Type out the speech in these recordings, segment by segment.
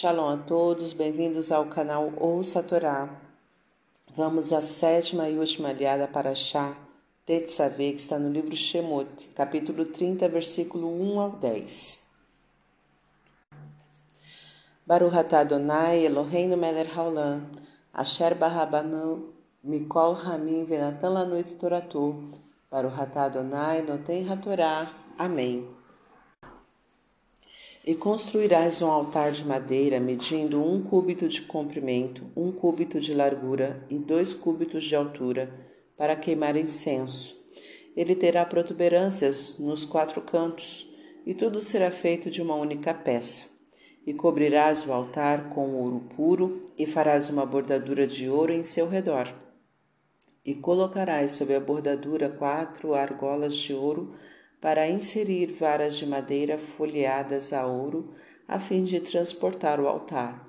Shalom a todos, bem-vindos ao canal Ouça a Torá. Vamos à sétima e última aliada para Chá, Tetzaveh, que está no livro Shemot, capítulo 30, versículo 1 ao 10. Baruch atah Adonai Eloheinu melech haolam, asher barabanu mikol hamim venatan lanu toratu, Baruch atah Adonai noten hatorá. Amém. E construirás um altar de madeira medindo um cúbito de comprimento, um cúbito de largura e dois cúbitos de altura, para queimar incenso. Ele terá protuberâncias nos quatro cantos, e tudo será feito de uma única peça. E cobrirás o altar com ouro puro, e farás uma bordadura de ouro em seu redor. E colocarás sobre a bordadura quatro argolas de ouro para inserir varas de madeira folheadas a ouro, a fim de transportar o altar.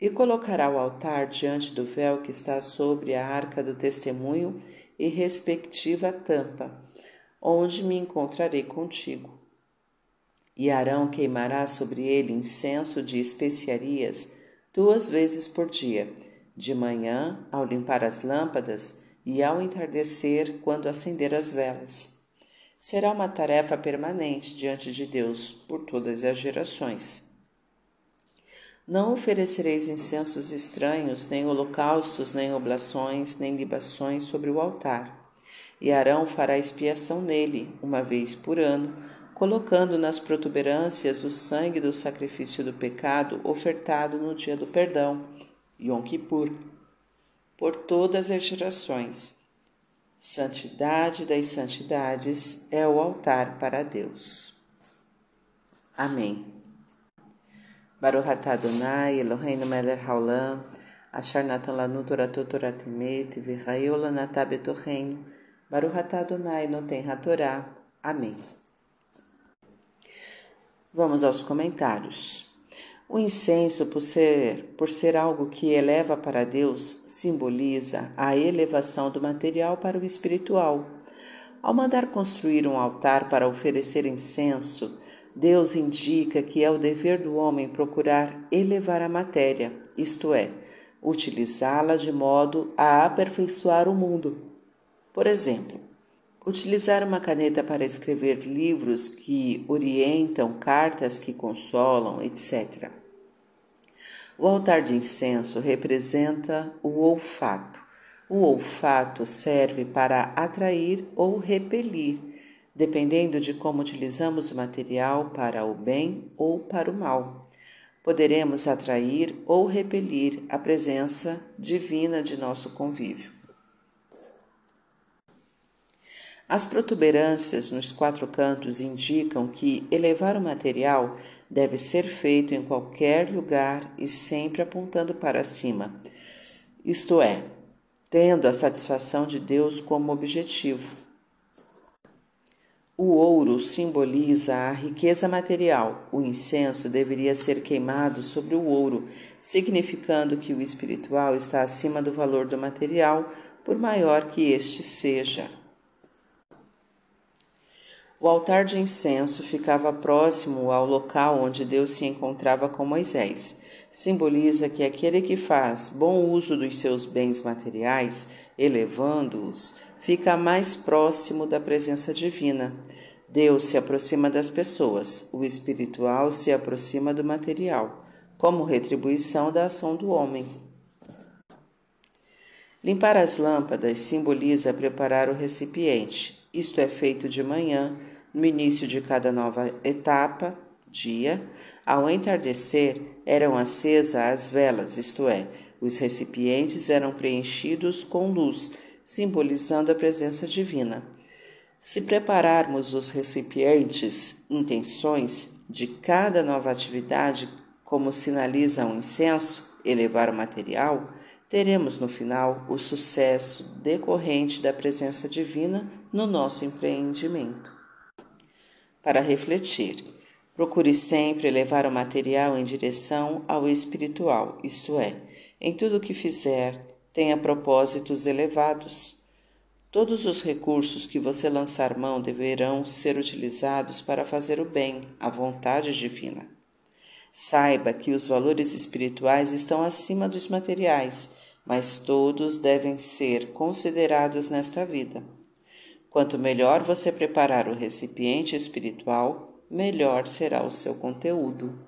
E colocará o altar diante do véu que está sobre a arca do testemunho e respectiva tampa, onde me encontrarei contigo. E Arão queimará sobre ele incenso de especiarias duas vezes por dia, de manhã, ao limpar as lâmpadas, e ao entardecer, quando acender as velas será uma tarefa permanente diante de Deus por todas as gerações. Não oferecereis incensos estranhos, nem holocaustos, nem oblações, nem libações sobre o altar. E Arão fará expiação nele, uma vez por ano, colocando nas protuberâncias o sangue do sacrifício do pecado ofertado no dia do perdão, Yom Kippur, por todas as gerações Santidade das santidades é o altar para Deus. Amém. Baruch Adonai Eloheinu melech haolam asher natan lanu toratu torat emet v'chayu lanatah betocheinu atah Adonai noten hatorá. Amém. Vamos aos comentários. O incenso, por ser, por ser algo que eleva para Deus, simboliza a elevação do material para o espiritual. Ao mandar construir um altar para oferecer incenso, Deus indica que é o dever do homem procurar elevar a matéria, isto é, utilizá-la de modo a aperfeiçoar o mundo. Por exemplo, utilizar uma caneta para escrever livros que orientam, cartas que consolam, etc. O altar de incenso representa o olfato. O olfato serve para atrair ou repelir, dependendo de como utilizamos o material para o bem ou para o mal. Poderemos atrair ou repelir a presença divina de nosso convívio. As protuberâncias nos quatro cantos indicam que elevar o material deve ser feito em qualquer lugar e sempre apontando para cima, isto é, tendo a satisfação de Deus como objetivo. O ouro simboliza a riqueza material. O incenso deveria ser queimado sobre o ouro, significando que o espiritual está acima do valor do material, por maior que este seja. O altar de incenso ficava próximo ao local onde Deus se encontrava com Moisés. Simboliza que aquele que faz bom uso dos seus bens materiais, elevando-os, fica mais próximo da presença divina. Deus se aproxima das pessoas, o espiritual se aproxima do material, como retribuição da ação do homem. Limpar as lâmpadas simboliza preparar o recipiente. Isto é feito de manhã, no início de cada nova etapa, dia, ao entardecer, eram acesas as velas, isto é, os recipientes eram preenchidos com luz, simbolizando a presença divina. Se prepararmos os recipientes, intenções, de cada nova atividade, como sinaliza um incenso, elevar o material, teremos no final o sucesso decorrente da presença divina no nosso empreendimento para refletir. Procure sempre levar o material em direção ao espiritual, isto é, em tudo que fizer, tenha propósitos elevados. Todos os recursos que você lançar mão deverão ser utilizados para fazer o bem, a vontade divina. Saiba que os valores espirituais estão acima dos materiais, mas todos devem ser considerados nesta vida. Quanto melhor você preparar o recipiente espiritual, melhor será o seu conteúdo.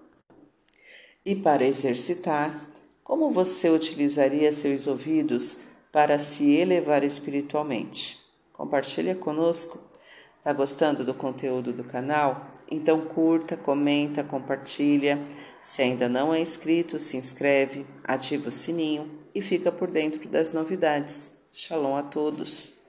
E para exercitar, como você utilizaria seus ouvidos para se elevar espiritualmente? Compartilha conosco. Está gostando do conteúdo do canal? Então curta, comenta, compartilha. Se ainda não é inscrito, se inscreve, ativa o sininho e fica por dentro das novidades. Shalom a todos!